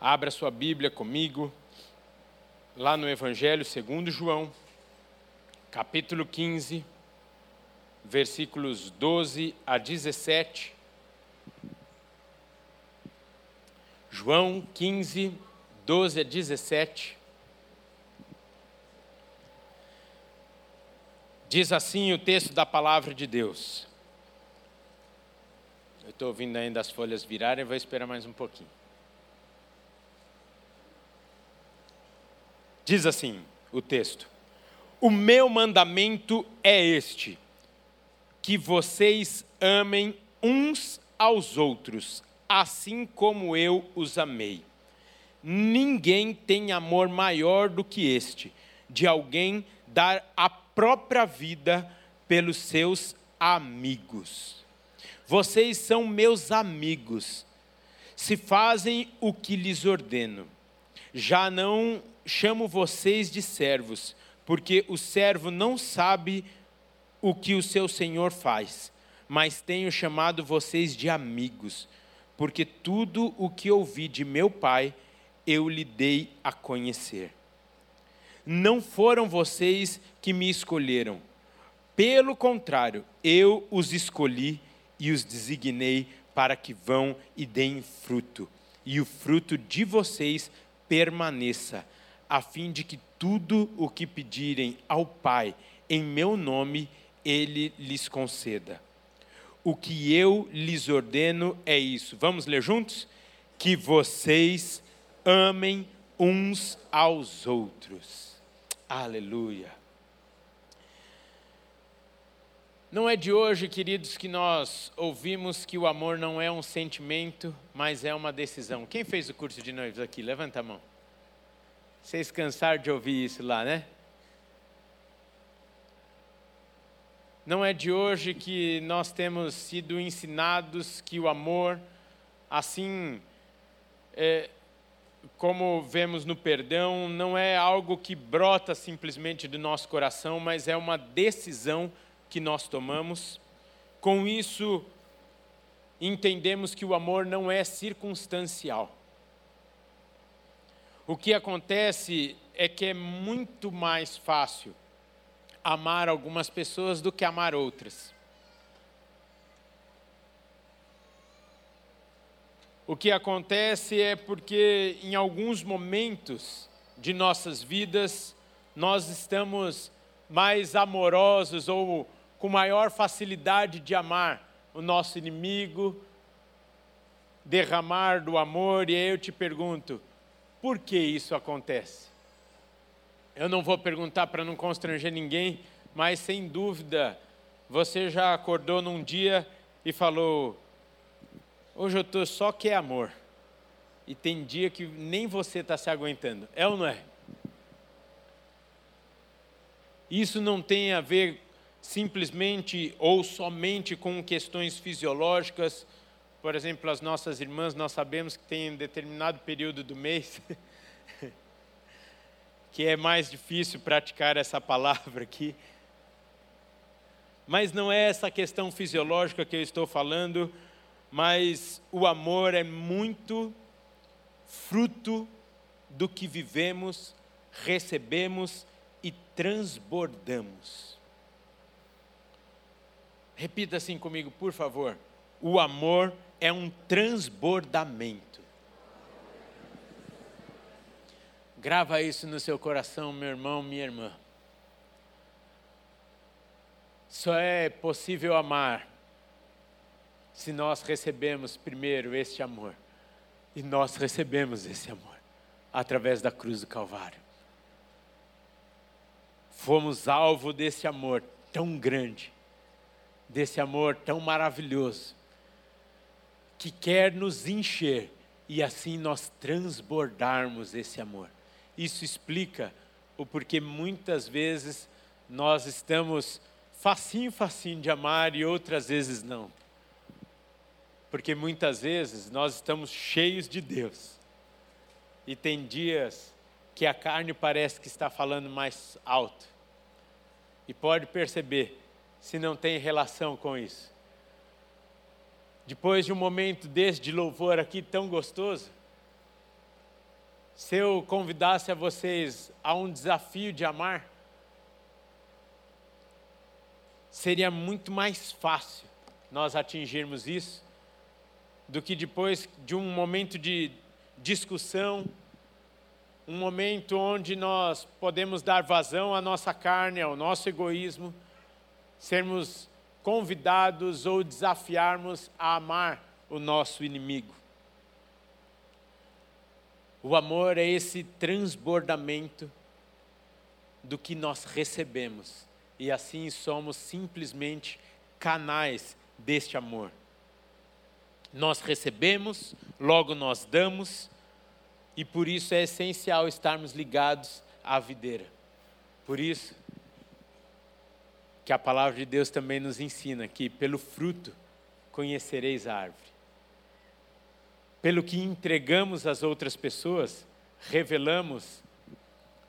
Abra sua Bíblia comigo, lá no Evangelho segundo João, capítulo 15, versículos 12 a 17. João 15, 12 a 17. Diz assim o texto da palavra de Deus. Eu estou ouvindo ainda as folhas virarem, vou esperar mais um pouquinho. Diz assim o texto: O meu mandamento é este, que vocês amem uns aos outros, assim como eu os amei. Ninguém tem amor maior do que este, de alguém dar a própria vida pelos seus amigos. Vocês são meus amigos, se fazem o que lhes ordeno. Já não chamo vocês de servos, porque o servo não sabe o que o seu senhor faz, mas tenho chamado vocês de amigos, porque tudo o que ouvi de meu pai eu lhe dei a conhecer. Não foram vocês que me escolheram, pelo contrário, eu os escolhi e os designei para que vão e deem fruto, e o fruto de vocês permaneça, a fim de que tudo o que pedirem ao Pai em meu nome, ele lhes conceda. O que eu lhes ordeno é isso. Vamos ler juntos? Que vocês amem uns aos outros. Aleluia. Não é de hoje, queridos, que nós ouvimos que o amor não é um sentimento, mas é uma decisão. Quem fez o curso de noivos aqui? Levanta a mão. Vocês cansaram de ouvir isso lá, né? Não é de hoje que nós temos sido ensinados que o amor, assim é, como vemos no perdão, não é algo que brota simplesmente do nosso coração, mas é uma decisão que nós tomamos. Com isso, entendemos que o amor não é circunstancial. O que acontece é que é muito mais fácil amar algumas pessoas do que amar outras. O que acontece é porque em alguns momentos de nossas vidas nós estamos mais amorosos ou com maior facilidade de amar o nosso inimigo, derramar do amor, e aí eu te pergunto, por que isso acontece? Eu não vou perguntar para não constranger ninguém, mas sem dúvida, você já acordou num dia e falou: Hoje eu estou só que é amor. E tem dia que nem você está se aguentando. É ou não é? Isso não tem a ver simplesmente ou somente com questões fisiológicas. Por exemplo, as nossas irmãs, nós sabemos que tem um determinado período do mês que é mais difícil praticar essa palavra aqui. Mas não é essa questão fisiológica que eu estou falando, mas o amor é muito fruto do que vivemos, recebemos e transbordamos. Repita assim comigo, por favor. O amor é um transbordamento. Grava isso no seu coração, meu irmão, minha irmã. Só é possível amar se nós recebemos primeiro este amor. E nós recebemos esse amor através da cruz do Calvário. Fomos alvo desse amor tão grande desse amor tão maravilhoso, que quer nos encher e assim nós transbordarmos esse amor. Isso explica o porquê muitas vezes nós estamos facinho, facinho de amar e outras vezes não. Porque muitas vezes nós estamos cheios de Deus. E tem dias que a carne parece que está falando mais alto. E pode perceber se não tem relação com isso? Depois de um momento desse de louvor aqui tão gostoso, Se eu convidasse a vocês a um desafio de amar, seria muito mais fácil nós atingirmos isso do que depois de um momento de discussão, um momento onde nós podemos dar vazão à nossa carne, ao nosso egoísmo, sermos convidados ou desafiarmos a amar o nosso inimigo. O amor é esse transbordamento do que nós recebemos, e assim somos simplesmente canais deste amor. Nós recebemos, logo nós damos, e por isso é essencial estarmos ligados à videira. Por isso que a palavra de Deus também nos ensina que pelo fruto conhecereis a árvore. Pelo que entregamos às outras pessoas, revelamos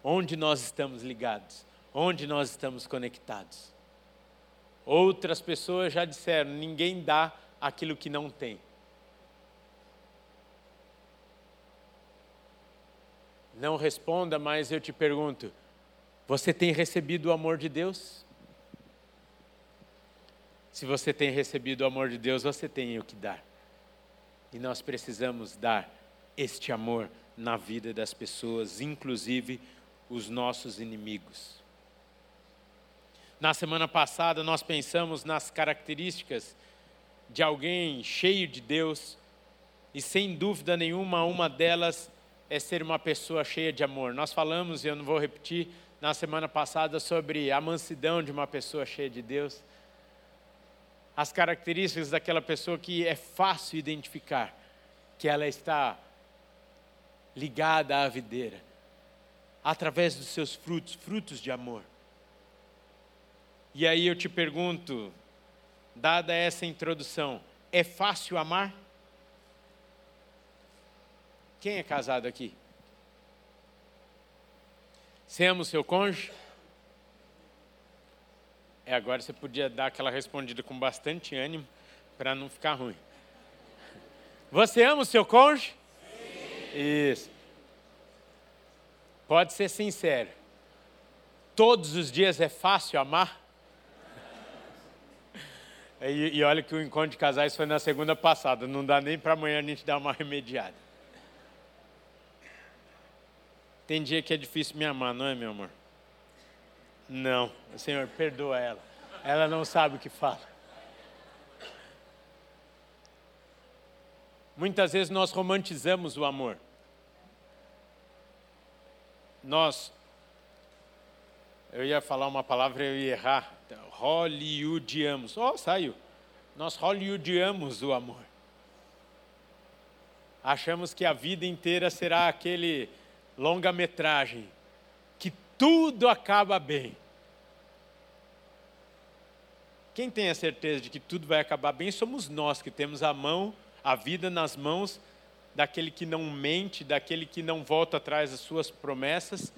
onde nós estamos ligados, onde nós estamos conectados. Outras pessoas já disseram: ninguém dá aquilo que não tem. Não responda, mas eu te pergunto: você tem recebido o amor de Deus? Se você tem recebido o amor de Deus, você tem o que dar. E nós precisamos dar este amor na vida das pessoas, inclusive os nossos inimigos. Na semana passada, nós pensamos nas características de alguém cheio de Deus, e sem dúvida nenhuma, uma delas é ser uma pessoa cheia de amor. Nós falamos, e eu não vou repetir, na semana passada sobre a mansidão de uma pessoa cheia de Deus. As características daquela pessoa que é fácil identificar que ela está ligada à videira, através dos seus frutos, frutos de amor. E aí eu te pergunto, dada essa introdução, é fácil amar? Quem é casado aqui? Você ama o seu cônjuge? É, agora você podia dar aquela respondida com bastante ânimo para não ficar ruim. Você ama o seu cônjuge? Sim. Isso. Pode ser sincero. Todos os dias é fácil amar? E, e olha que o encontro de casais foi na segunda passada. Não dá nem para amanhã a gente dar uma remediada. Tem dia que é difícil me amar, não é, meu amor? Não, Senhor, perdoa ela. Ela não sabe o que fala. Muitas vezes nós romantizamos o amor. Nós, eu ia falar uma palavra, eu ia errar. Hollywoodiamos. Oh, saiu. Nós hollywoodiamos o amor. Achamos que a vida inteira será aquele longa-metragem, que tudo acaba bem. Quem tem a certeza de que tudo vai acabar bem somos nós que temos a mão, a vida nas mãos daquele que não mente, daquele que não volta atrás das suas promessas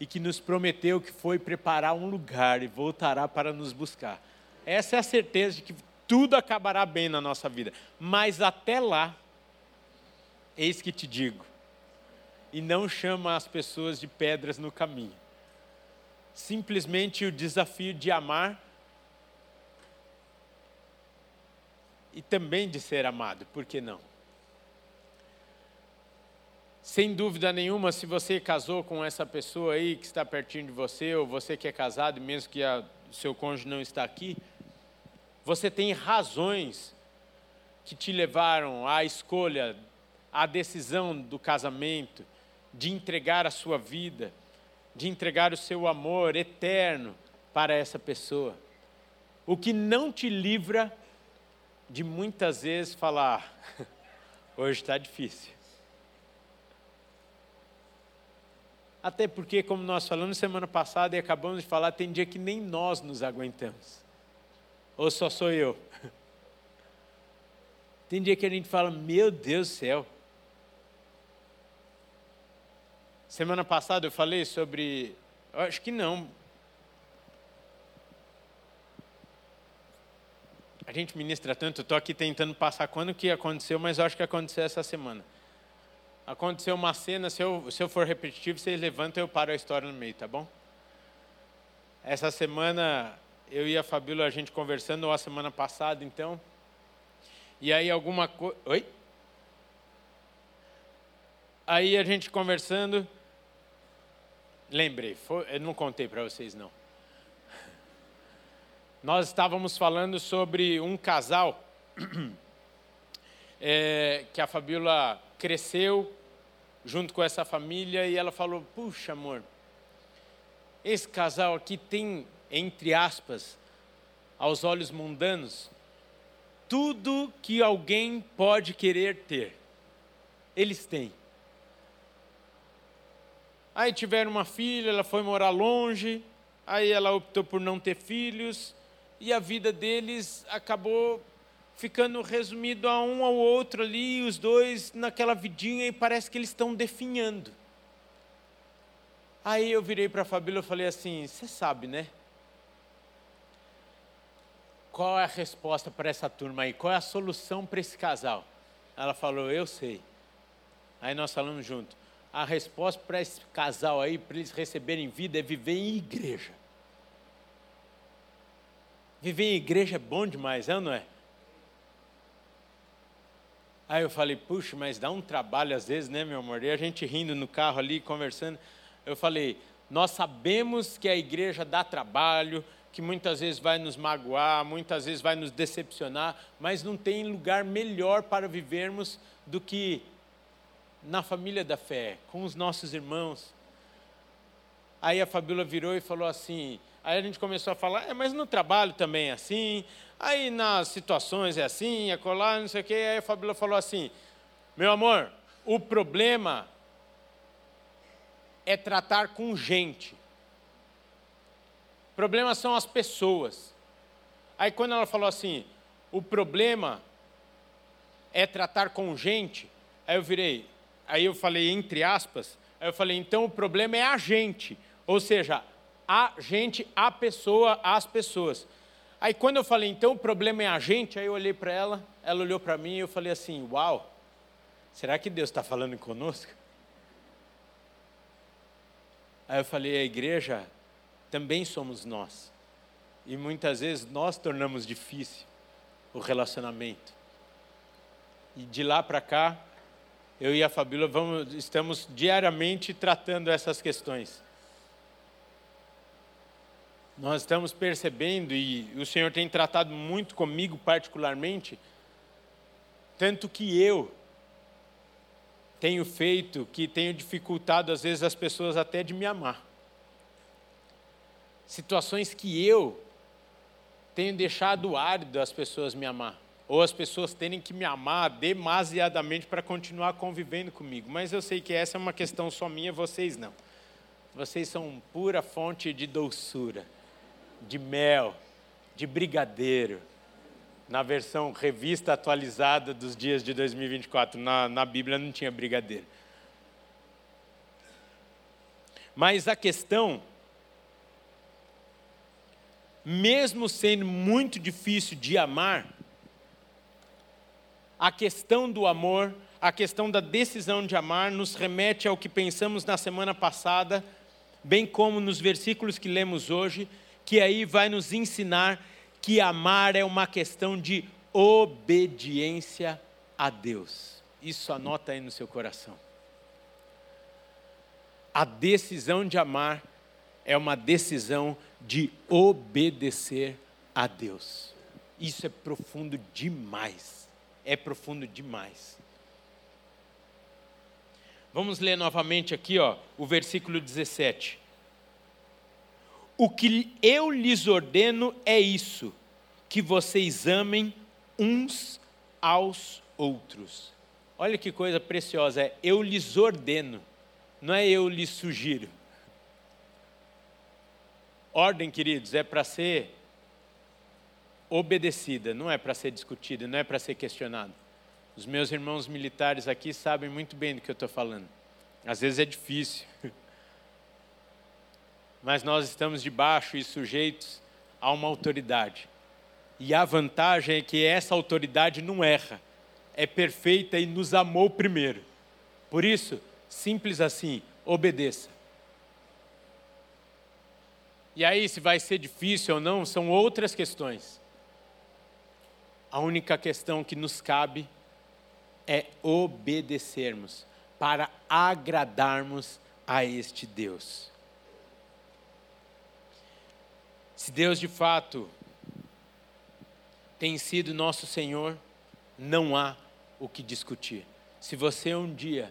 e que nos prometeu que foi preparar um lugar e voltará para nos buscar. Essa é a certeza de que tudo acabará bem na nossa vida. Mas até lá, eis que te digo, e não chama as pessoas de pedras no caminho. Simplesmente o desafio de amar e também de ser amado, por que não? Sem dúvida nenhuma, se você casou com essa pessoa aí que está pertinho de você, ou você que é casado, mesmo que o seu cônjuge não está aqui, você tem razões que te levaram à escolha, à decisão do casamento, de entregar a sua vida, de entregar o seu amor eterno para essa pessoa. O que não te livra de muitas vezes falar: hoje está difícil. Até porque, como nós falamos semana passada e acabamos de falar, tem dia que nem nós nos aguentamos. Ou só sou eu? Tem dia que a gente fala: Meu Deus do céu, Semana passada eu falei sobre. Acho que não. A gente ministra tanto, estou aqui tentando passar quando que aconteceu, mas acho que aconteceu essa semana. Aconteceu uma cena, se eu, se eu for repetitivo, vocês levantam e eu paro a história no meio, tá bom? Essa semana, eu e a Fabíola, a gente conversando, ou a semana passada, então. E aí alguma coisa... Oi? Aí a gente conversando... Lembrei, foi, eu não contei para vocês não. Nós estávamos falando sobre um casal é, que a Fabíola cresceu junto com essa família e ela falou: Puxa, amor, esse casal aqui tem, entre aspas, aos olhos mundanos, tudo que alguém pode querer ter. Eles têm. Aí tiveram uma filha, ela foi morar longe, aí ela optou por não ter filhos, e a vida deles acabou ficando resumido a um ao outro ali, os dois naquela vidinha, e parece que eles estão definhando. Aí eu virei para a Fabíola e falei assim: Você sabe, né? Qual é a resposta para essa turma aí? Qual é a solução para esse casal? Ela falou: Eu sei. Aí nós falamos junto. A resposta para esse casal aí, para eles receberem vida, é viver em igreja. Viver em igreja é bom demais, é ou não é? Aí eu falei, puxa, mas dá um trabalho às vezes, né, meu amor? E a gente rindo no carro ali, conversando. Eu falei, nós sabemos que a igreja dá trabalho, que muitas vezes vai nos magoar, muitas vezes vai nos decepcionar, mas não tem lugar melhor para vivermos do que na família da fé, com os nossos irmãos. Aí a Fabíola virou e falou assim: Aí a gente começou a falar, é, mas no trabalho também é assim, aí nas situações é assim, é colar, não sei o quê. Aí a Fabíola falou assim: meu amor, o problema é tratar com gente. O problema são as pessoas. Aí quando ela falou assim, o problema é tratar com gente, aí eu virei, aí eu falei entre aspas, aí eu falei, então o problema é a gente. Ou seja, a gente, a pessoa, as pessoas. Aí quando eu falei, então o problema é a gente, aí eu olhei para ela, ela olhou para mim e eu falei assim, uau, será que Deus está falando conosco? Aí eu falei, a igreja também somos nós. E muitas vezes nós tornamos difícil o relacionamento. E de lá para cá, eu e a Fabíola vamos, estamos diariamente tratando essas questões nós estamos percebendo, e o Senhor tem tratado muito comigo particularmente, tanto que eu tenho feito, que tenho dificultado às vezes as pessoas até de me amar. Situações que eu tenho deixado árido as pessoas me amar. Ou as pessoas terem que me amar demasiadamente para continuar convivendo comigo. Mas eu sei que essa é uma questão só minha, vocês não. Vocês são pura fonte de doçura de mel, de brigadeiro, na versão revista atualizada dos dias de 2024. Na, na Bíblia não tinha brigadeiro. Mas a questão, mesmo sendo muito difícil de amar, a questão do amor, a questão da decisão de amar, nos remete ao que pensamos na semana passada, bem como nos versículos que lemos hoje, que aí vai nos ensinar que amar é uma questão de obediência a Deus. Isso anota aí no seu coração. A decisão de amar é uma decisão de obedecer a Deus. Isso é profundo demais. É profundo demais. Vamos ler novamente aqui, ó, o versículo 17. O que eu lhes ordeno é isso: que vocês amem uns aos outros. Olha que coisa preciosa, é eu lhes ordeno, não é eu lhes sugiro. Ordem, queridos, é para ser obedecida, não é para ser discutida, não é para ser questionada. Os meus irmãos militares aqui sabem muito bem do que eu estou falando. Às vezes é difícil. mas nós estamos debaixo e sujeitos a uma autoridade. E a vantagem é que essa autoridade não erra, é perfeita e nos amou primeiro. Por isso, simples assim, obedeça. E aí, se vai ser difícil ou não, são outras questões. A única questão que nos cabe é obedecermos para agradarmos a este Deus. Se Deus de fato tem sido nosso Senhor, não há o que discutir. Se você um dia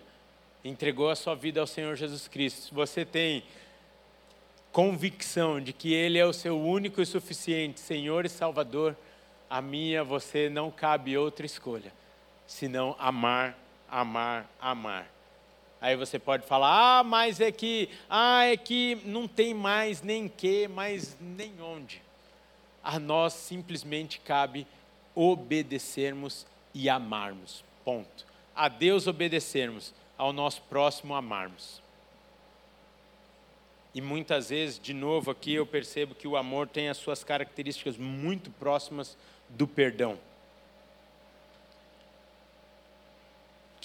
entregou a sua vida ao Senhor Jesus Cristo, se você tem convicção de que Ele é o seu único e suficiente Senhor e Salvador, a minha, você não cabe outra escolha, senão amar, amar, amar. Aí você pode falar, ah, mas é que, ah, é que não tem mais nem que, mas nem onde. A nós simplesmente cabe obedecermos e amarmos. Ponto. A Deus obedecermos, ao nosso próximo amarmos. E muitas vezes, de novo aqui, eu percebo que o amor tem as suas características muito próximas do perdão.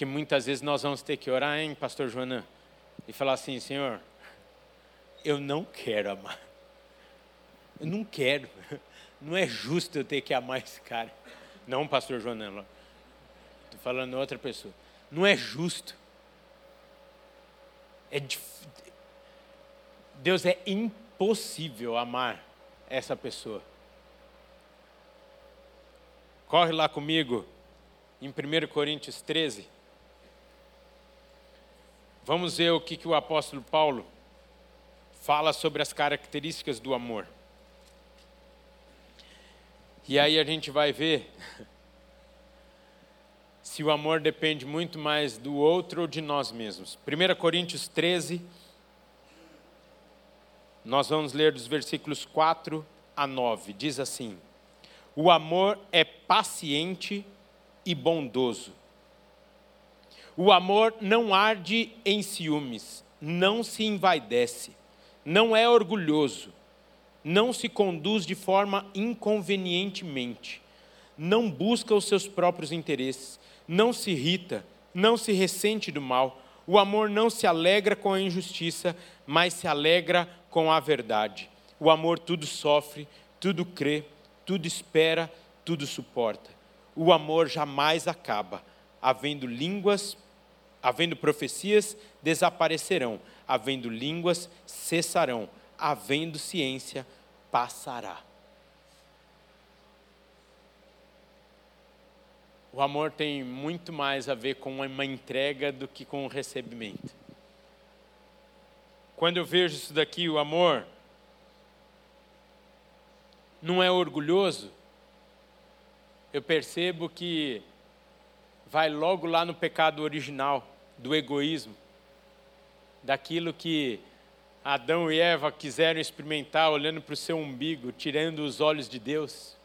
Que muitas vezes nós vamos ter que orar, hein, Pastor Joanã? E falar assim: Senhor, eu não quero amar. Eu não quero. Não é justo eu ter que amar esse cara. Não, Pastor Joanã. Estou falando outra pessoa. Não é justo. É difícil Deus é impossível amar essa pessoa. Corre lá comigo em 1 Coríntios 13. Vamos ver o que, que o apóstolo Paulo fala sobre as características do amor. E aí a gente vai ver se o amor depende muito mais do outro ou de nós mesmos. 1 Coríntios 13, nós vamos ler dos versículos 4 a 9. Diz assim: O amor é paciente e bondoso. O amor não arde em ciúmes, não se envaidece, não é orgulhoso, não se conduz de forma inconvenientemente, não busca os seus próprios interesses, não se irrita, não se ressente do mal. O amor não se alegra com a injustiça, mas se alegra com a verdade. O amor tudo sofre, tudo crê, tudo espera, tudo suporta. O amor jamais acaba. Havendo línguas, havendo profecias, desaparecerão. Havendo línguas, cessarão. Havendo ciência, passará. O amor tem muito mais a ver com uma entrega do que com o recebimento. Quando eu vejo isso daqui, o amor não é orgulhoso, eu percebo que vai logo lá no pecado original do egoísmo, daquilo que Adão e Eva quiseram experimentar olhando para o seu umbigo, tirando os olhos de Deus.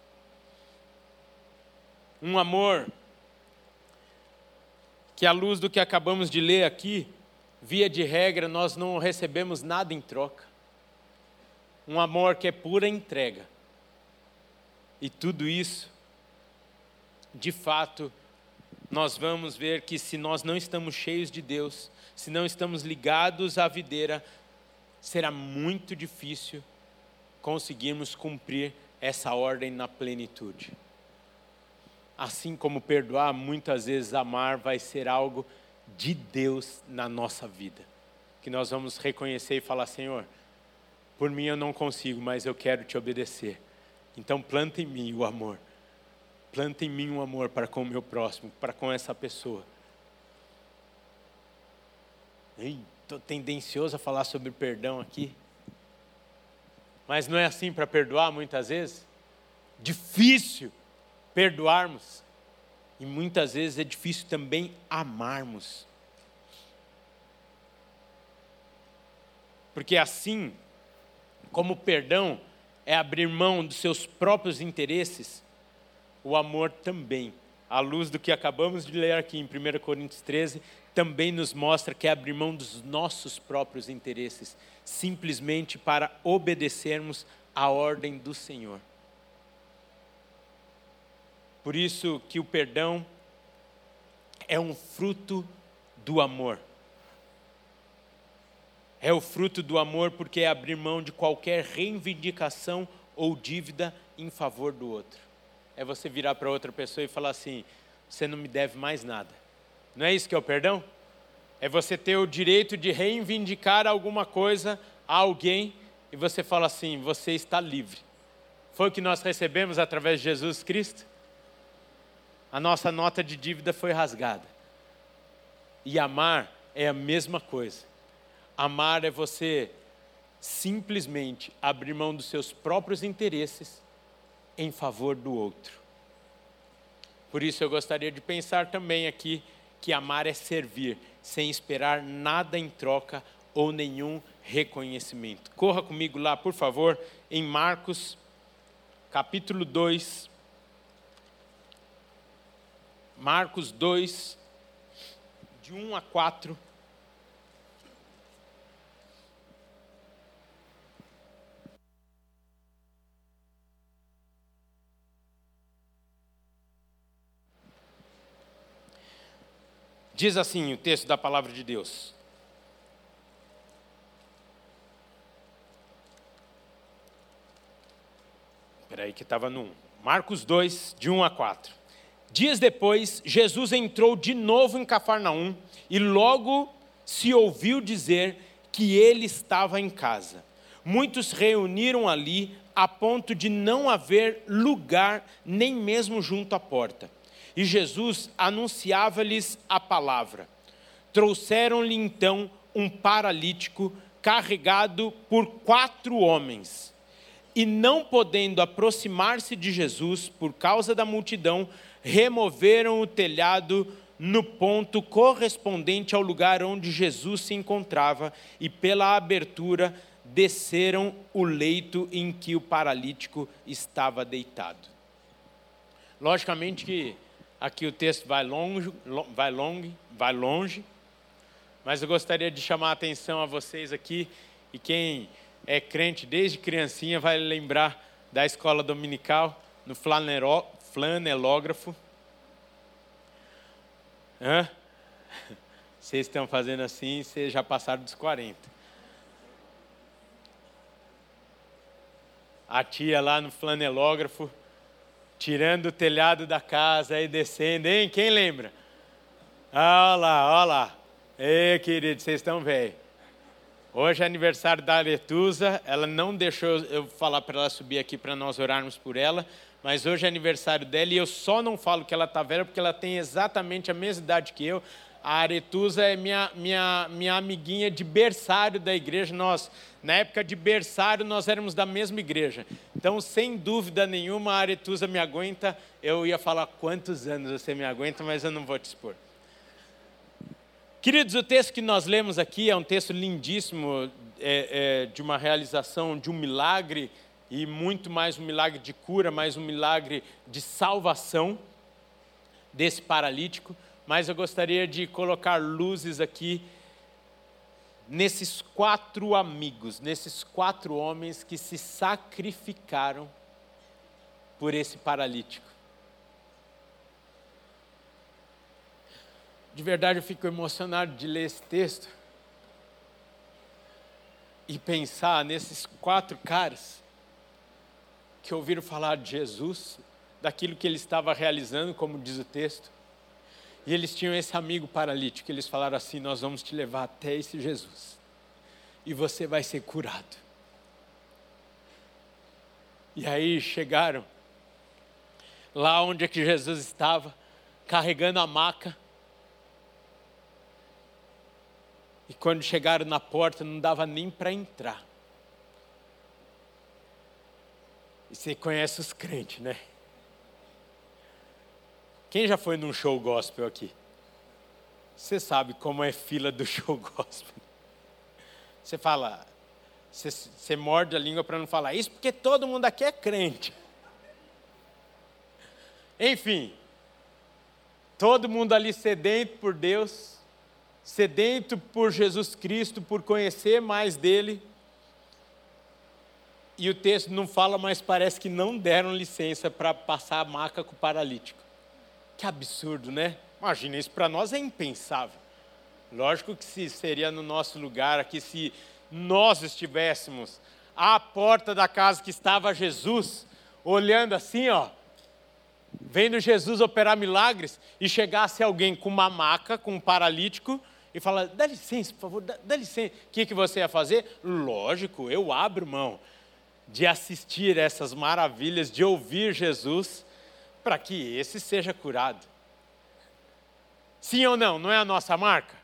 Um amor que, à luz do que acabamos de ler aqui, via de regra, nós não recebemos nada em troca. Um amor que é pura entrega. E tudo isso, de fato, nós vamos ver que se nós não estamos cheios de Deus, se não estamos ligados à videira, será muito difícil conseguirmos cumprir essa ordem na plenitude. Assim como perdoar, muitas vezes amar vai ser algo de Deus na nossa vida. Que nós vamos reconhecer e falar: Senhor, por mim eu não consigo, mas eu quero te obedecer. Então planta em mim o amor. Planta em mim um amor para com o meu próximo, para com essa pessoa. Estou tendencioso a falar sobre perdão aqui. Mas não é assim para perdoar muitas vezes? Difícil perdoarmos. E muitas vezes é difícil também amarmos. Porque assim, como perdão é abrir mão dos seus próprios interesses, o amor também, à luz do que acabamos de ler aqui em 1 Coríntios 13, também nos mostra que é abrir mão dos nossos próprios interesses, simplesmente para obedecermos à ordem do Senhor. Por isso que o perdão é um fruto do amor. É o fruto do amor porque é abrir mão de qualquer reivindicação ou dívida em favor do outro. É você virar para outra pessoa e falar assim: você não me deve mais nada. Não é isso que é o perdão? É você ter o direito de reivindicar alguma coisa a alguém e você fala assim: você está livre. Foi o que nós recebemos através de Jesus Cristo? A nossa nota de dívida foi rasgada. E amar é a mesma coisa. Amar é você simplesmente abrir mão dos seus próprios interesses em favor do outro. Por isso eu gostaria de pensar também aqui que amar é servir, sem esperar nada em troca ou nenhum reconhecimento. Corra comigo lá, por favor, em Marcos, capítulo 2. Marcos 2, de 1 a 4. Diz assim o texto da palavra de Deus: Espera aí que estava no 1. Marcos 2, de 1 a 4. Dias depois, Jesus entrou de novo em Cafarnaum e logo se ouviu dizer que ele estava em casa. Muitos reuniram ali a ponto de não haver lugar nem mesmo junto à porta. E Jesus anunciava-lhes a palavra. Trouxeram-lhe então um paralítico carregado por quatro homens. E não podendo aproximar-se de Jesus por causa da multidão, removeram o telhado no ponto correspondente ao lugar onde Jesus se encontrava e pela abertura desceram o leito em que o paralítico estava deitado. Logicamente que Aqui o texto vai longe, vai longe, vai longe, mas eu gostaria de chamar a atenção a vocês aqui e quem é crente desde criancinha vai lembrar da escola dominical no flanelógrafo. Hã? Vocês estão fazendo assim, vocês já passaram dos 40. A tia lá no flanelógrafo tirando o telhado da casa e descendo, hein? Quem lembra? Olha lá, olha lá. Ei, querido, vocês estão velhos. Hoje é aniversário da Aretusa, ela não deixou eu falar para ela subir aqui para nós orarmos por ela, mas hoje é aniversário dela e eu só não falo que ela está velha porque ela tem exatamente a mesma idade que eu. A Aretusa é minha, minha, minha amiguinha de berçário da igreja. Nós, na época de berçário, nós éramos da mesma igreja. Então, sem dúvida nenhuma, a Aretusa me aguenta. Eu ia falar quantos anos você me aguenta, mas eu não vou te expor. Queridos, o texto que nós lemos aqui é um texto lindíssimo é, é, de uma realização de um milagre e muito mais um milagre de cura, mais um milagre de salvação desse paralítico mas eu gostaria de colocar luzes aqui nesses quatro amigos, nesses quatro homens que se sacrificaram por esse paralítico. De verdade, eu fico emocionado de ler esse texto e pensar nesses quatro caras que ouviram falar de Jesus, daquilo que ele estava realizando, como diz o texto, e eles tinham esse amigo paralítico. Eles falaram assim: Nós vamos te levar até esse Jesus. E você vai ser curado. E aí chegaram lá onde é que Jesus estava, carregando a maca. E quando chegaram na porta, não dava nem para entrar. E você conhece os crentes, né? Quem já foi num show gospel aqui? Você sabe como é fila do show gospel. Você fala, você, você morde a língua para não falar isso, porque todo mundo aqui é crente. Enfim, todo mundo ali sedento por Deus, sedento por Jesus Cristo, por conhecer mais dele. E o texto não fala, mas parece que não deram licença para passar a maca com o paralítico. Que absurdo, né? Imagina, isso para nós é impensável. Lógico que se seria no nosso lugar aqui se nós estivéssemos à porta da casa que estava Jesus, olhando assim, ó, vendo Jesus operar milagres e chegasse alguém com uma maca, com um paralítico e fala: dá licença, por favor, dá, dá licença. O que, que você ia fazer? Lógico, eu abro mão de assistir essas maravilhas, de ouvir Jesus, para que esse seja curado. Sim ou não? Não é a nossa marca?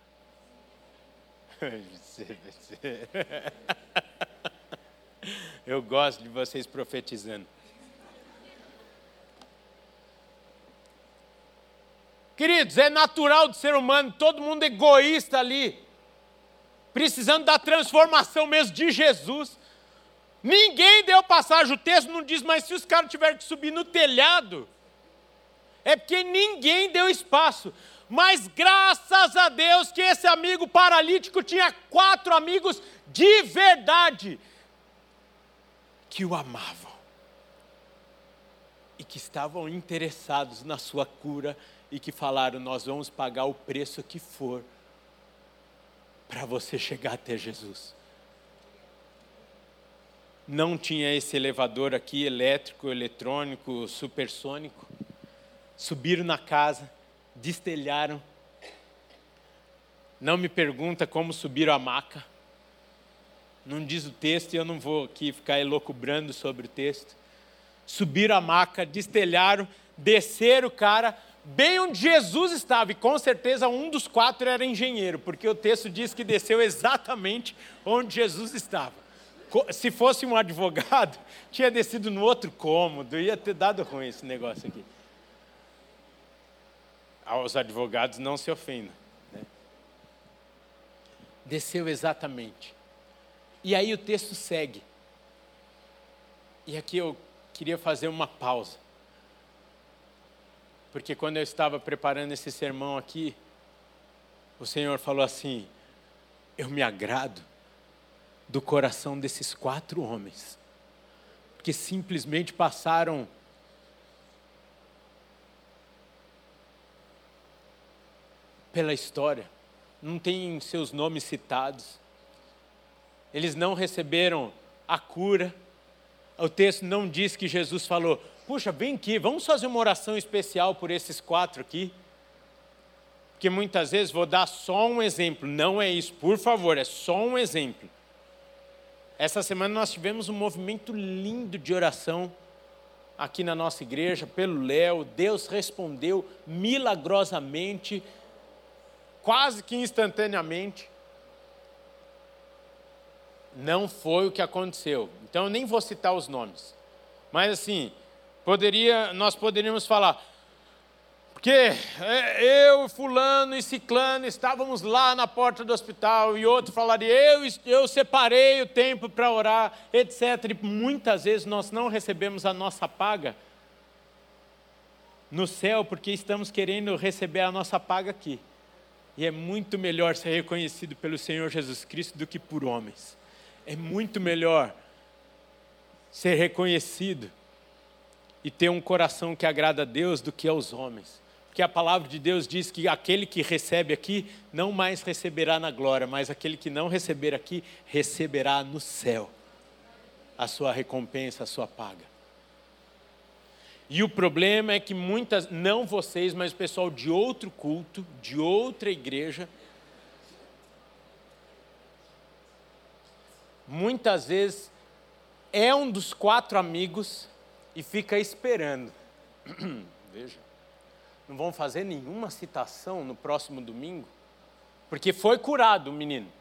Eu gosto de vocês profetizando. Queridos, é natural do ser humano, todo mundo egoísta ali, precisando da transformação mesmo de Jesus. Ninguém deu passagem, o texto não diz, mas se os caras tiverem que subir no telhado, é porque ninguém deu espaço. Mas graças a Deus que esse amigo paralítico tinha quatro amigos de verdade que o amavam e que estavam interessados na sua cura e que falaram: Nós vamos pagar o preço que for para você chegar até Jesus. Não tinha esse elevador aqui, elétrico, eletrônico, supersônico. Subiram na casa, destelharam. Não me pergunta como subiram a maca. Não diz o texto e eu não vou aqui ficar elocubrando sobre o texto. Subiram a maca, destelharam, desceram o cara, bem onde Jesus estava, e com certeza um dos quatro era engenheiro, porque o texto diz que desceu exatamente onde Jesus estava. Se fosse um advogado, tinha descido no outro cômodo, ia ter dado ruim esse negócio aqui. Aos advogados não se ofendam. Né? Desceu exatamente. E aí o texto segue. E aqui eu queria fazer uma pausa. Porque quando eu estava preparando esse sermão aqui, o Senhor falou assim: Eu me agrado do coração desses quatro homens, que simplesmente passaram pela história, não tem seus nomes citados, eles não receberam a cura. O texto não diz que Jesus falou: Puxa, vem aqui, vamos fazer uma oração especial por esses quatro aqui. Porque muitas vezes, vou dar só um exemplo, não é isso, por favor, é só um exemplo. Essa semana nós tivemos um movimento lindo de oração aqui na nossa igreja, pelo Léo. Deus respondeu milagrosamente, quase que instantaneamente. Não foi o que aconteceu. Então eu nem vou citar os nomes. Mas assim, poderia, nós poderíamos falar, porque é, eu, fulano e ciclano estávamos lá na porta do hospital e outro falaria, eu, eu separei o tempo para orar, etc. E muitas vezes nós não recebemos a nossa paga no céu porque estamos querendo receber a nossa paga aqui. E é muito melhor ser reconhecido pelo Senhor Jesus Cristo do que por homens. É muito melhor ser reconhecido e ter um coração que agrada a Deus do que aos homens. Porque a palavra de Deus diz que aquele que recebe aqui não mais receberá na glória, mas aquele que não receber aqui receberá no céu a sua recompensa, a sua paga. E o problema é que muitas, não vocês, mas o pessoal de outro culto, de outra igreja, muitas vezes é um dos quatro amigos e fica esperando. Veja, não vão fazer nenhuma citação no próximo domingo, porque foi curado o menino.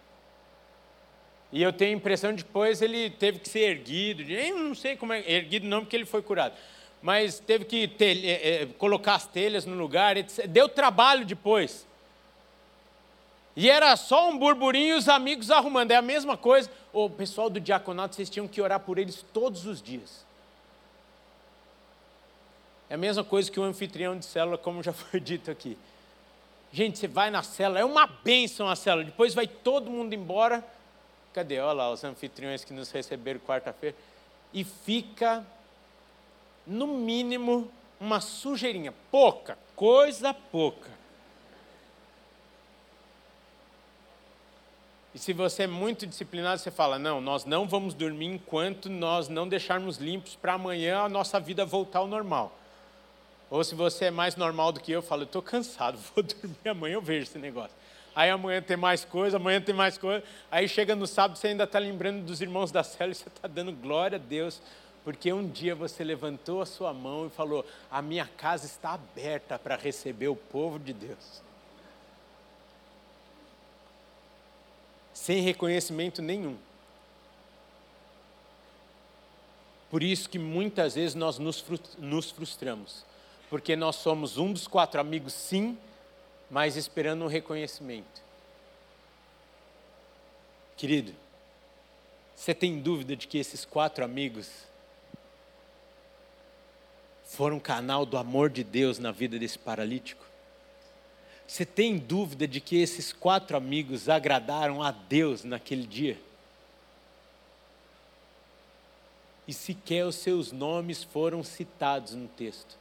E eu tenho a impressão depois ele teve que ser erguido, eu não sei como é, erguido não porque ele foi curado, mas teve que ter, é, é, colocar as telhas no lugar, etc. deu trabalho depois. E era só um burburinho e os amigos arrumando. É a mesma coisa. O pessoal do diaconato, vocês tinham que orar por eles todos os dias. É a mesma coisa que o anfitrião de célula, como já foi dito aqui. Gente, você vai na célula, é uma bênção a célula, depois vai todo mundo embora. Cadê? Olha lá os anfitriões que nos receberam quarta-feira. E fica, no mínimo, uma sujeirinha. Pouca, coisa pouca. se você é muito disciplinado, você fala: não, nós não vamos dormir enquanto nós não deixarmos limpos para amanhã a nossa vida voltar ao normal. Ou se você é mais normal do que eu, fala: eu estou cansado, vou dormir amanhã, eu vejo esse negócio. Aí amanhã tem mais coisa, amanhã tem mais coisa. Aí chega no sábado, você ainda está lembrando dos irmãos da célula e você está dando glória a Deus, porque um dia você levantou a sua mão e falou: a minha casa está aberta para receber o povo de Deus. sem reconhecimento nenhum. Por isso que muitas vezes nós nos frustramos, porque nós somos um dos quatro amigos, sim, mas esperando um reconhecimento. Querido, você tem dúvida de que esses quatro amigos foram canal do amor de Deus na vida desse paralítico? Você tem dúvida de que esses quatro amigos agradaram a Deus naquele dia? E sequer os seus nomes foram citados no texto.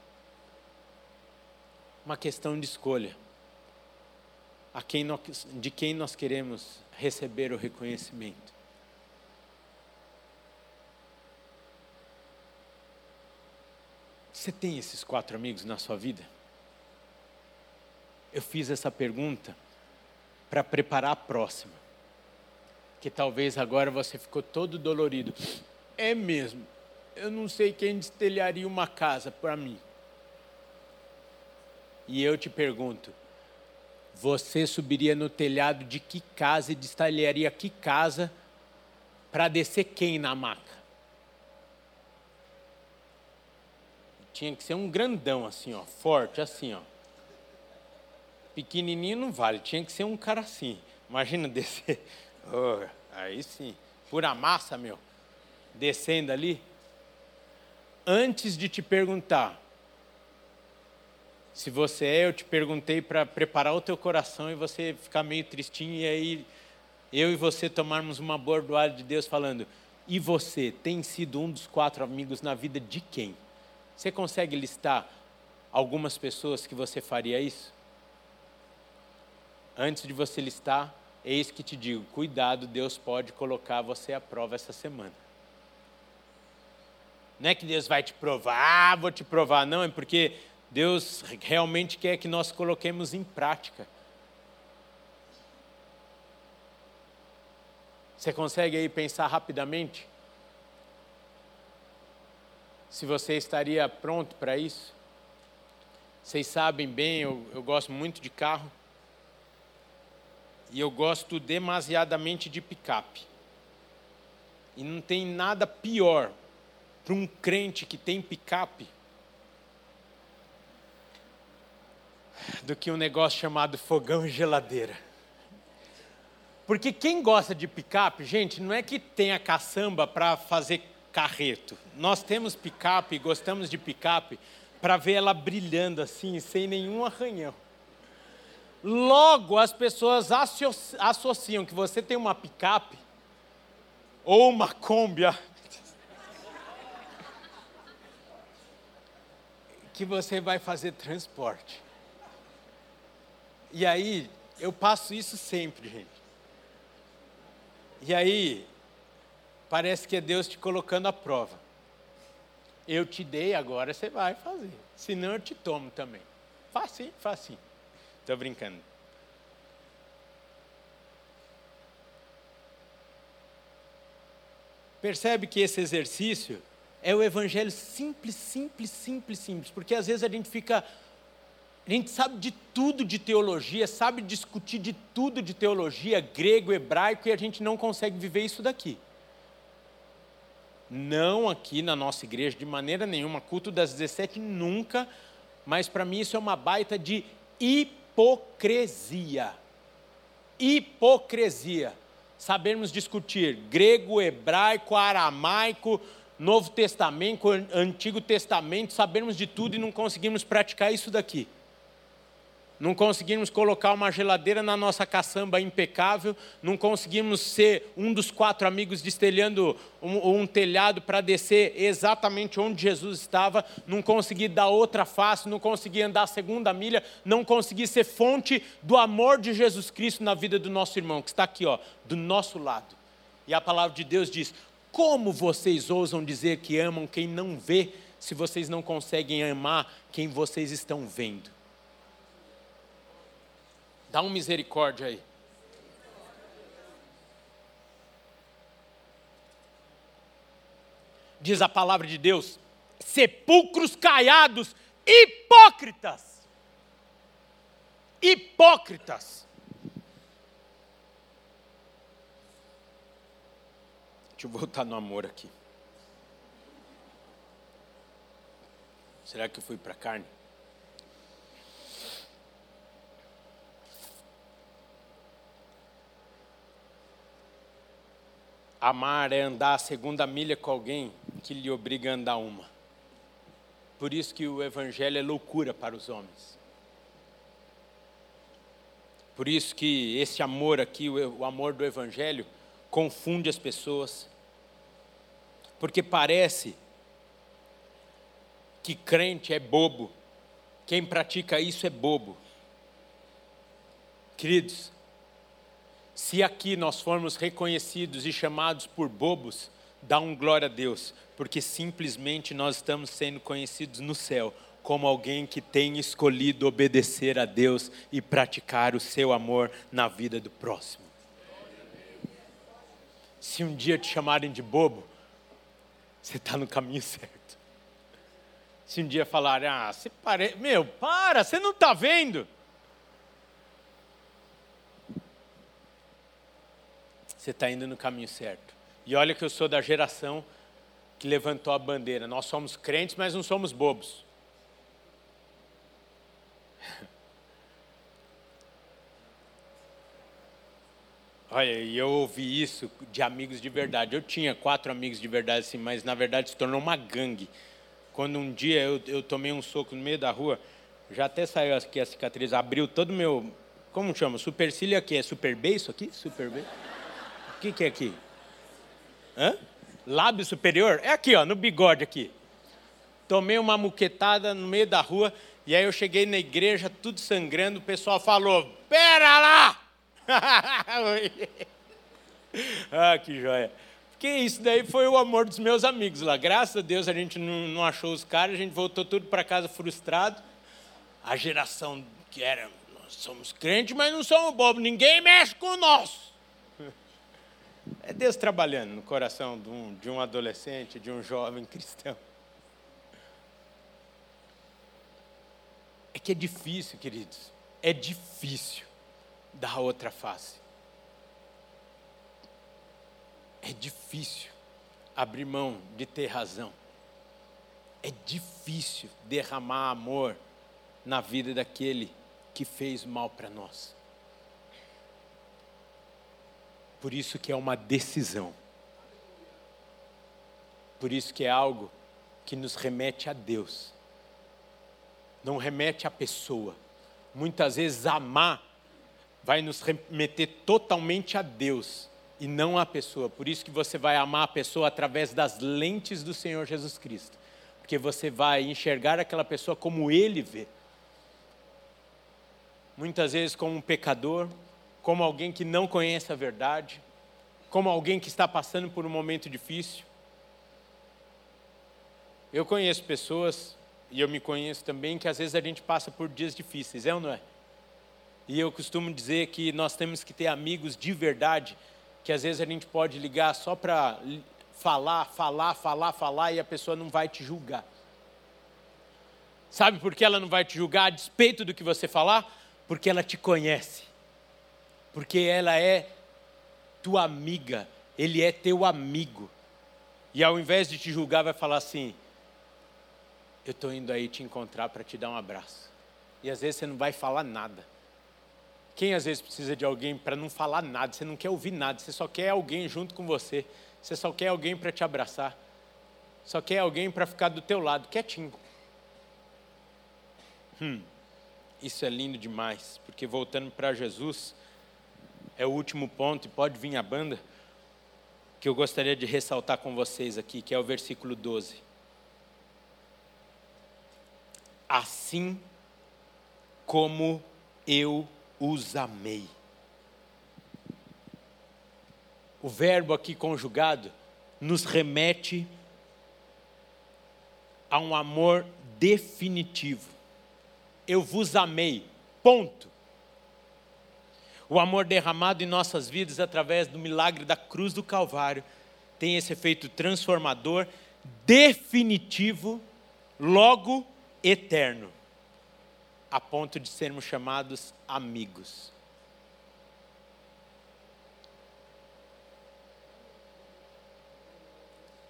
Uma questão de escolha. Quem nós, de quem nós queremos receber o reconhecimento. Você tem esses quatro amigos na sua vida? Eu fiz essa pergunta para preparar a próxima. Que talvez agora você ficou todo dolorido. É mesmo. Eu não sei quem destelharia uma casa para mim. E eu te pergunto: você subiria no telhado de que casa e destalharia que casa para descer quem na maca? Tinha que ser um grandão assim, ó, forte assim, ó pequenininho não vale, tinha que ser um cara assim. Imagina descer. Oh, aí sim. Pura massa, meu. Descendo ali. Antes de te perguntar se você é, eu te perguntei para preparar o teu coração e você ficar meio tristinho e aí eu e você tomarmos uma bordoada de Deus falando: e você tem sido um dos quatro amigos na vida de quem? Você consegue listar algumas pessoas que você faria isso? antes de você listar, eis que te digo: cuidado, Deus pode colocar você à prova essa semana. Não é que Deus vai te provar, ah, vou te provar, não, é porque Deus realmente quer que nós coloquemos em prática. Você consegue aí pensar rapidamente? Se você estaria pronto para isso? Vocês sabem bem, eu, eu gosto muito de carro e eu gosto demasiadamente de picape. E não tem nada pior para um crente que tem picape do que um negócio chamado fogão e geladeira. Porque quem gosta de picape, gente, não é que tem a caçamba para fazer carreto. Nós temos picape, gostamos de picape para ver ela brilhando assim, sem nenhum arranhão. Logo, as pessoas associam que você tem uma picape ou uma Kombi que você vai fazer transporte. E aí, eu passo isso sempre, gente. E aí, parece que é Deus te colocando à prova. Eu te dei, agora você vai fazer. Senão eu te tomo também. Facinho, facinho. Estou brincando. Percebe que esse exercício é o evangelho simples, simples, simples, simples, porque às vezes a gente fica a gente sabe de tudo de teologia, sabe discutir de tudo de teologia, grego, hebraico, e a gente não consegue viver isso daqui. Não aqui na nossa igreja, de maneira nenhuma, culto das 17 nunca, mas para mim isso é uma baita de hipocrisia hipocrisia. Sabermos discutir grego, hebraico, aramaico, Novo Testamento, Antigo Testamento, sabemos de tudo e não conseguimos praticar isso daqui. Não conseguimos colocar uma geladeira na nossa caçamba impecável, não conseguimos ser um dos quatro amigos destelhando um, um telhado para descer exatamente onde Jesus estava, não consegui dar outra face, não consegui andar a segunda milha, não consegui ser fonte do amor de Jesus Cristo na vida do nosso irmão, que está aqui, ó, do nosso lado. E a palavra de Deus diz: como vocês ousam dizer que amam quem não vê, se vocês não conseguem amar quem vocês estão vendo? Dá um misericórdia aí. Diz a palavra de Deus: sepulcros caiados, hipócritas. Hipócritas. Deixa eu voltar no amor aqui. Será que eu fui para carne? Amar é andar a segunda milha com alguém que lhe obriga a andar uma. Por isso que o evangelho é loucura para os homens. Por isso que esse amor aqui, o amor do evangelho, confunde as pessoas. Porque parece que crente é bobo. Quem pratica isso é bobo. Queridos, se aqui nós formos reconhecidos e chamados por bobos, dá um glória a Deus, porque simplesmente nós estamos sendo conhecidos no céu como alguém que tem escolhido obedecer a Deus e praticar o seu amor na vida do próximo. Se um dia te chamarem de bobo, você está no caminho certo. Se um dia falarem, ah, você pare... meu, para, você não está vendo? Você está indo no caminho certo. E olha que eu sou da geração que levantou a bandeira. Nós somos crentes, mas não somos bobos. Olha, e eu ouvi isso de amigos de verdade. Eu tinha quatro amigos de verdade, assim, mas na verdade se tornou uma gangue. Quando um dia eu, eu tomei um soco no meio da rua, já até saiu aqui a cicatriz, abriu todo o meu. Como chama? Supercílio aqui? É super B isso aqui? Super? O que, que é aqui? Hã? Lábio superior? É aqui, ó, no bigode aqui. Tomei uma muquetada no meio da rua e aí eu cheguei na igreja, tudo sangrando, o pessoal falou: Pera lá! ah, que joia. Porque isso daí foi o amor dos meus amigos lá. Graças a Deus a gente não, não achou os caras, a gente voltou tudo para casa frustrado. A geração que era, nós somos crentes, mas não somos bobos, ninguém mexe com nós. É Deus trabalhando no coração de um, de um adolescente, de um jovem cristão. É que é difícil, queridos. É difícil dar outra face. É difícil abrir mão de ter razão. É difícil derramar amor na vida daquele que fez mal para nós. Por isso que é uma decisão. Por isso que é algo que nos remete a Deus. Não remete à pessoa. Muitas vezes amar vai nos remeter totalmente a Deus e não à pessoa. Por isso que você vai amar a pessoa através das lentes do Senhor Jesus Cristo. Porque você vai enxergar aquela pessoa como ele vê. Muitas vezes como um pecador, como alguém que não conhece a verdade, como alguém que está passando por um momento difícil. Eu conheço pessoas, e eu me conheço também, que às vezes a gente passa por dias difíceis, é ou não é? E eu costumo dizer que nós temos que ter amigos de verdade, que às vezes a gente pode ligar só para falar, falar, falar, falar, e a pessoa não vai te julgar. Sabe por que ela não vai te julgar a despeito do que você falar? Porque ela te conhece porque ela é tua amiga, ele é teu amigo. E ao invés de te julgar, vai falar assim: Eu estou indo aí te encontrar para te dar um abraço. E às vezes você não vai falar nada. Quem às vezes precisa de alguém para não falar nada? Você não quer ouvir nada, você só quer alguém junto com você. Você só quer alguém para te abraçar. Só quer alguém para ficar do teu lado, quietinho. Hum. Isso é lindo demais, porque voltando para Jesus, é o último ponto, e pode vir a banda, que eu gostaria de ressaltar com vocês aqui, que é o versículo 12. Assim como eu os amei. O verbo aqui conjugado nos remete a um amor definitivo. Eu vos amei, ponto. O amor derramado em nossas vidas através do milagre da cruz do Calvário tem esse efeito transformador, definitivo, logo eterno, a ponto de sermos chamados amigos.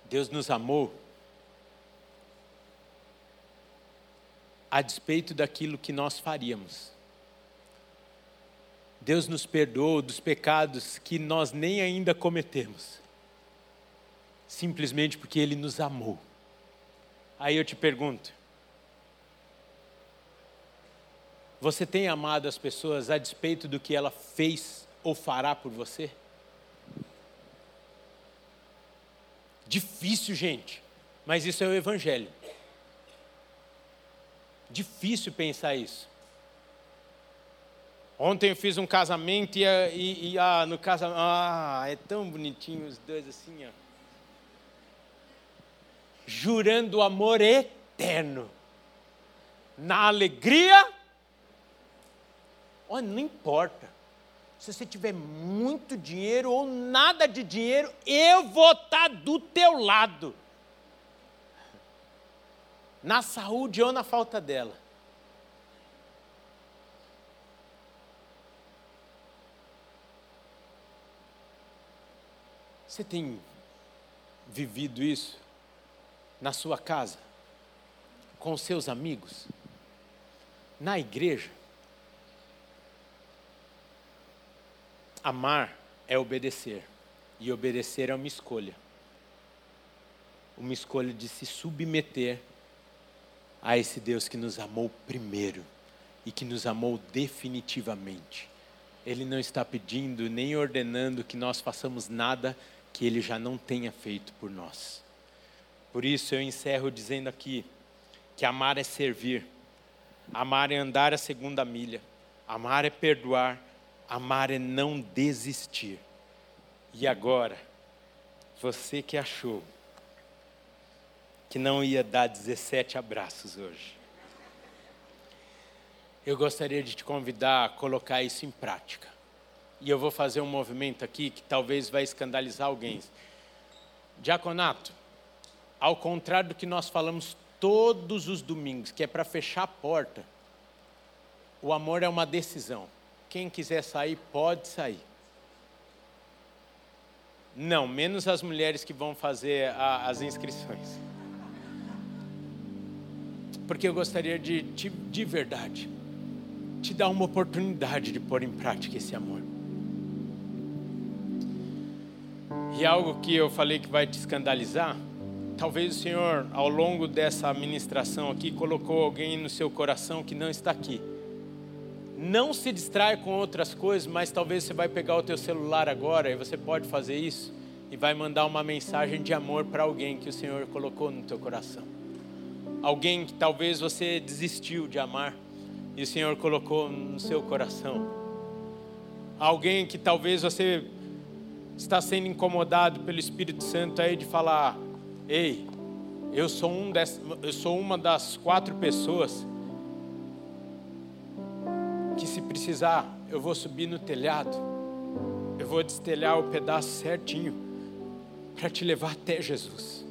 Deus nos amou a despeito daquilo que nós faríamos. Deus nos perdoou dos pecados que nós nem ainda cometemos, simplesmente porque Ele nos amou. Aí eu te pergunto: você tem amado as pessoas a despeito do que ela fez ou fará por você? Difícil, gente, mas isso é o Evangelho. Difícil pensar isso. Ontem eu fiz um casamento e, e, e ah, no casamento. Ah, é tão bonitinho os dois assim, ó. Jurando amor eterno. Na alegria. Olha, não importa se você tiver muito dinheiro ou nada de dinheiro, eu vou estar do teu lado. Na saúde ou na falta dela. Você tem vivido isso na sua casa, com seus amigos, na igreja? Amar é obedecer, e obedecer é uma escolha. Uma escolha de se submeter a esse Deus que nos amou primeiro e que nos amou definitivamente. Ele não está pedindo nem ordenando que nós façamos nada que ele já não tenha feito por nós. Por isso eu encerro dizendo aqui que amar é servir, amar é andar a segunda milha, amar é perdoar, Amar é não desistir. E agora, você que achou que não ia dar 17 abraços hoje, eu gostaria de te convidar a colocar isso em prática. E eu vou fazer um movimento aqui que talvez vai escandalizar alguém. Diaconato, ao contrário do que nós falamos todos os domingos, que é para fechar a porta, o amor é uma decisão. Quem quiser sair, pode sair. Não, menos as mulheres que vão fazer a, as inscrições. Porque eu gostaria de, de, de verdade, te dar uma oportunidade de pôr em prática esse amor. E algo que eu falei que vai te escandalizar, talvez o Senhor, ao longo dessa ministração aqui, colocou alguém no seu coração que não está aqui não se distrai com outras coisas, mas talvez você vai pegar o teu celular agora e você pode fazer isso e vai mandar uma mensagem de amor para alguém que o Senhor colocou no teu coração. Alguém que talvez você desistiu de amar e o Senhor colocou no seu coração. Alguém que talvez você está sendo incomodado pelo Espírito Santo aí de falar: "Ei, eu sou um des, eu sou uma das quatro pessoas que se precisar, eu vou subir no telhado, eu vou destelhar o pedaço certinho para te levar até Jesus.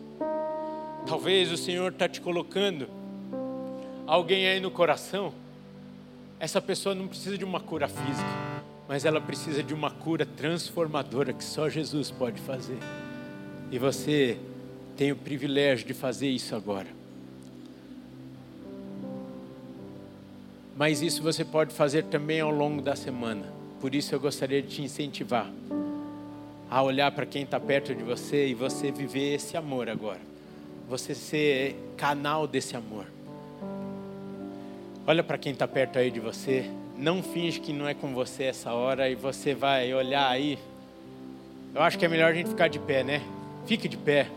Talvez o Senhor está te colocando alguém aí no coração. Essa pessoa não precisa de uma cura física, mas ela precisa de uma cura transformadora que só Jesus pode fazer. E você tem o privilégio de fazer isso agora. Mas isso você pode fazer também ao longo da semana. Por isso eu gostaria de te incentivar a olhar para quem está perto de você e você viver esse amor agora. Você ser canal desse amor. Olha para quem está perto aí de você. Não finge que não é com você essa hora e você vai olhar aí. Eu acho que é melhor a gente ficar de pé, né? Fique de pé.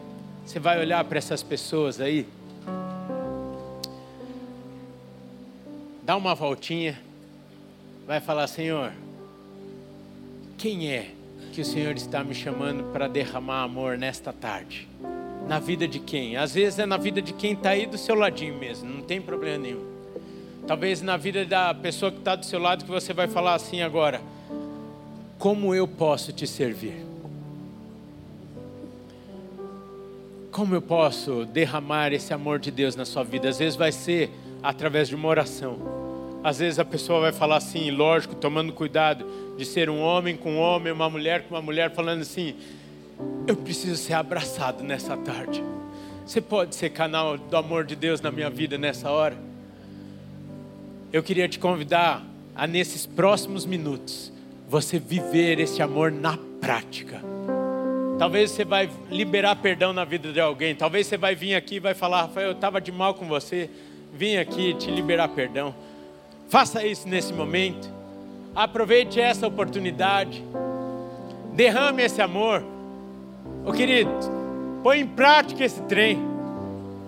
Você vai olhar para essas pessoas aí. Dá uma voltinha. Vai falar, Senhor, quem é que o Senhor está me chamando para derramar amor nesta tarde? Na vida de quem? Às vezes é na vida de quem está aí do seu ladinho mesmo, não tem problema nenhum. Talvez na vida da pessoa que está do seu lado que você vai falar assim agora: Como eu posso te servir? Como eu posso derramar esse amor de Deus na sua vida? Às vezes vai ser através de uma oração. Às vezes a pessoa vai falar assim, lógico, tomando cuidado de ser um homem com um homem, uma mulher com uma mulher, falando assim: Eu preciso ser abraçado nessa tarde. Você pode ser canal do amor de Deus na minha vida nessa hora? Eu queria te convidar a, nesses próximos minutos, você viver esse amor na prática. Talvez você vai liberar perdão na vida de alguém. Talvez você vai vir aqui e vai falar, Rafael, eu estava de mal com você. Vim aqui te liberar perdão. Faça isso nesse momento. Aproveite essa oportunidade. Derrame esse amor. Ô querido, põe em prática esse trem.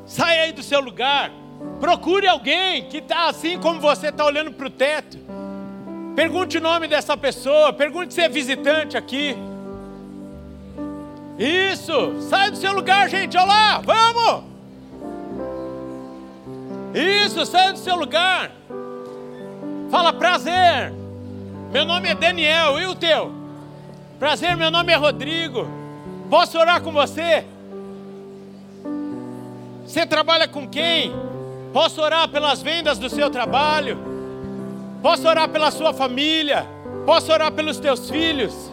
Sai aí do seu lugar. Procure alguém que está assim como você está olhando para o teto. Pergunte o nome dessa pessoa. Pergunte se é visitante aqui. Isso! Sai do seu lugar, gente. Olha lá, vamos! Isso, sai do seu lugar. Fala prazer. Meu nome é Daniel, e o teu? Prazer, meu nome é Rodrigo. Posso orar com você? Você trabalha com quem? Posso orar pelas vendas do seu trabalho. Posso orar pela sua família. Posso orar pelos teus filhos.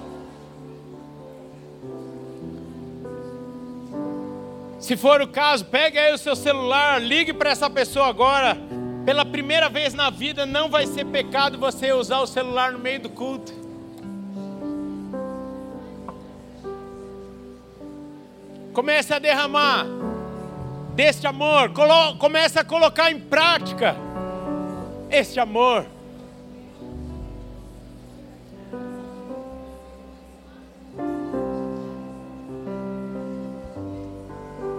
Se for o caso, pegue aí o seu celular, ligue para essa pessoa agora. Pela primeira vez na vida, não vai ser pecado você usar o celular no meio do culto. Comece a derramar deste amor, comece a colocar em prática este amor.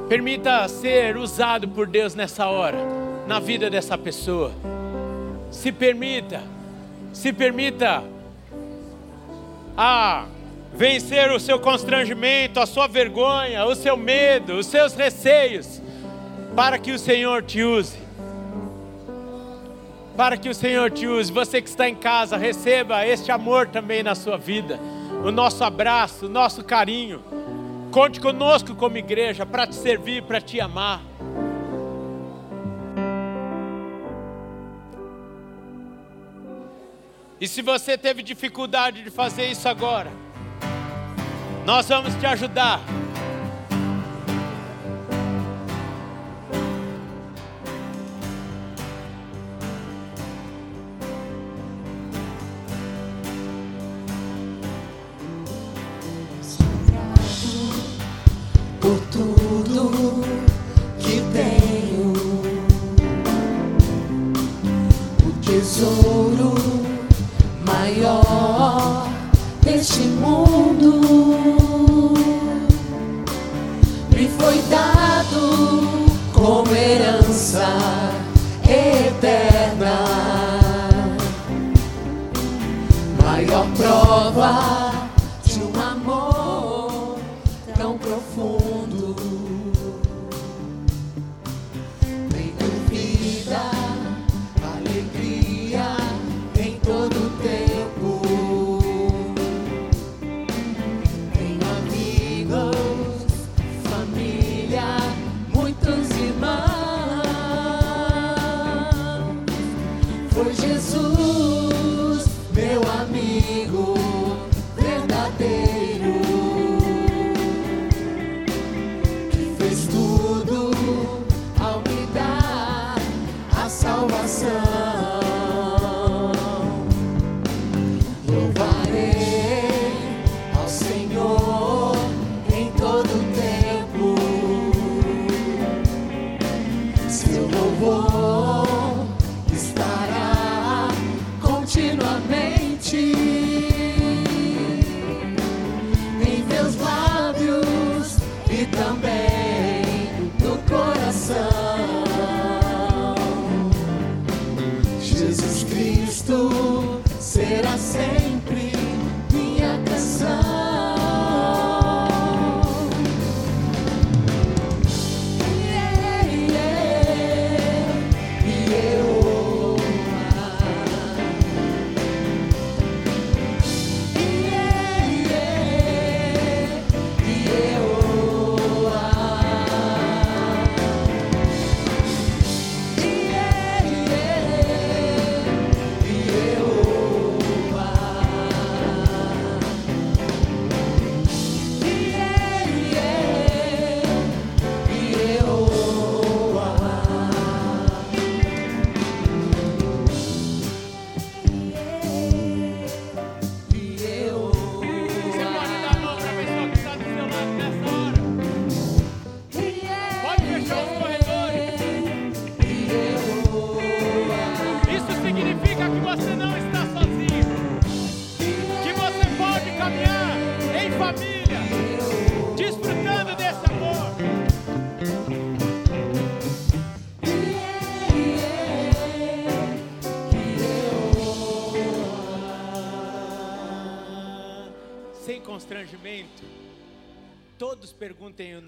Permita ser usado por Deus nessa hora, na vida dessa pessoa. Se permita, se permita a vencer o seu constrangimento, a sua vergonha, o seu medo, os seus receios para que o Senhor te use. Para que o Senhor te use. Você que está em casa, receba este amor também na sua vida. O nosso abraço, o nosso carinho. Conte conosco como igreja para te servir, para te amar. E se você teve dificuldade de fazer isso agora, nós vamos te ajudar. Alegria.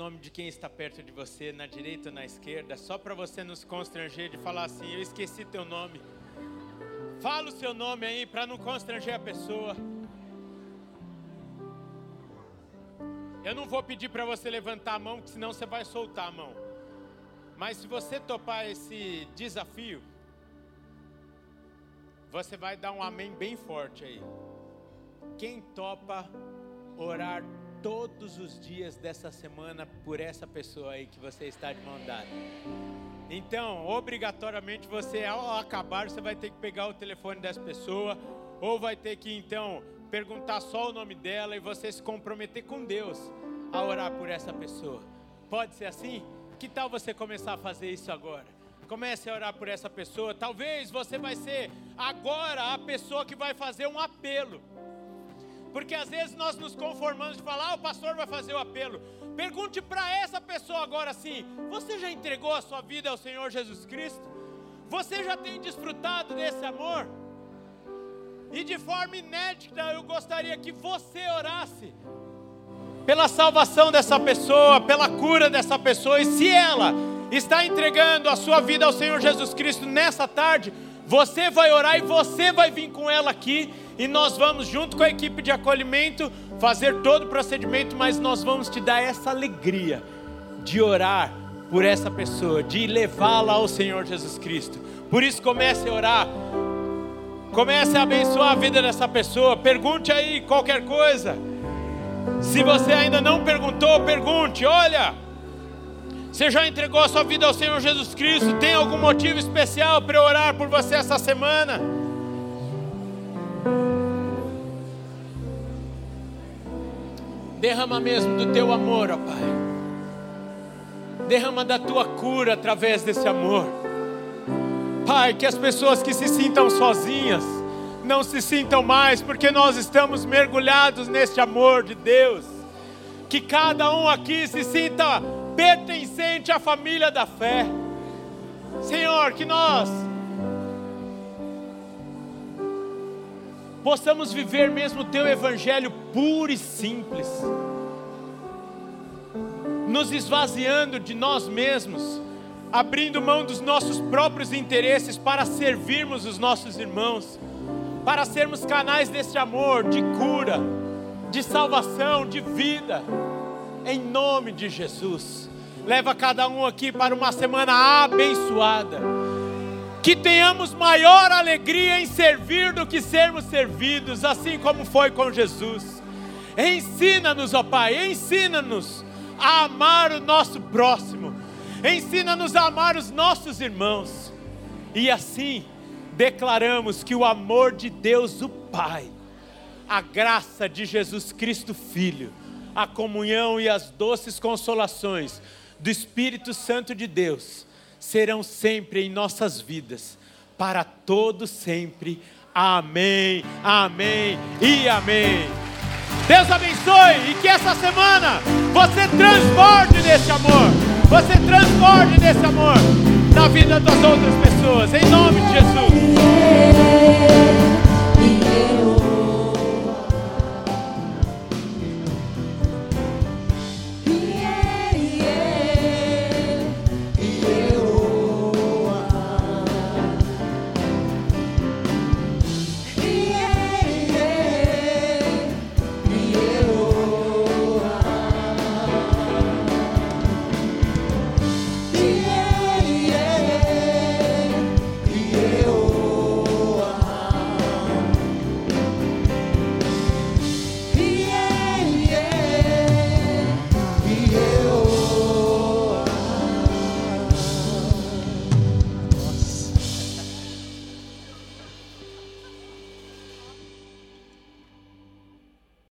Nome de quem está perto de você, na direita ou na esquerda, só para você nos constranger de falar assim: Eu esqueci teu nome. Fala o seu nome aí para não constranger a pessoa. Eu não vou pedir para você levantar a mão, porque senão você vai soltar a mão. Mas se você topar esse desafio, você vai dar um amém bem forte aí. Quem topa orar todos os dias dessa semana por essa pessoa aí que você está de mão dada? Então, obrigatoriamente você ao acabar, você vai ter que pegar o telefone dessa pessoa ou vai ter que então perguntar só o nome dela e você se comprometer com Deus a orar por essa pessoa. Pode ser assim? Que tal você começar a fazer isso agora? Comece a orar por essa pessoa. Talvez você vai ser agora a pessoa que vai fazer um apelo. Porque às vezes nós nos conformamos de falar, ah, o pastor vai fazer o apelo. Pergunte para essa pessoa agora assim: você já entregou a sua vida ao Senhor Jesus Cristo? Você já tem desfrutado desse amor? E de forma inédita, eu gostaria que você orasse pela salvação dessa pessoa, pela cura dessa pessoa. E se ela está entregando a sua vida ao Senhor Jesus Cristo nessa tarde, você vai orar e você vai vir com ela aqui e nós vamos, junto com a equipe de acolhimento, fazer todo o procedimento, mas nós vamos te dar essa alegria de orar por essa pessoa, de levá-la ao Senhor Jesus Cristo. Por isso, comece a orar, comece a abençoar a vida dessa pessoa. Pergunte aí qualquer coisa. Se você ainda não perguntou, pergunte: olha. Você já entregou a sua vida ao Senhor Jesus Cristo? Tem algum motivo especial para orar por você essa semana? Derrama mesmo do teu amor, ó Pai. Derrama da tua cura através desse amor. Pai, que as pessoas que se sintam sozinhas não se sintam mais, porque nós estamos mergulhados neste amor de Deus. Que cada um aqui se sinta pertencente à família da fé. Senhor, que nós possamos viver mesmo o teu evangelho puro e simples, nos esvaziando de nós mesmos, abrindo mão dos nossos próprios interesses para servirmos os nossos irmãos, para sermos canais desse amor, de cura, de salvação, de vida, em nome de Jesus. Leva cada um aqui para uma semana abençoada que tenhamos maior alegria em servir do que sermos servidos, assim como foi com Jesus. Ensina-nos, ó Pai, ensina-nos a amar o nosso próximo, ensina-nos a amar os nossos irmãos, e assim declaramos que o amor de Deus, o Pai, a graça de Jesus Cristo, Filho, a comunhão e as doces consolações do Espírito Santo de Deus serão sempre em nossas vidas, para todo sempre. Amém, amém e amém. Deus abençoe e que essa semana você transborde desse amor, você transborde desse amor na vida das outras pessoas, em nome de Jesus.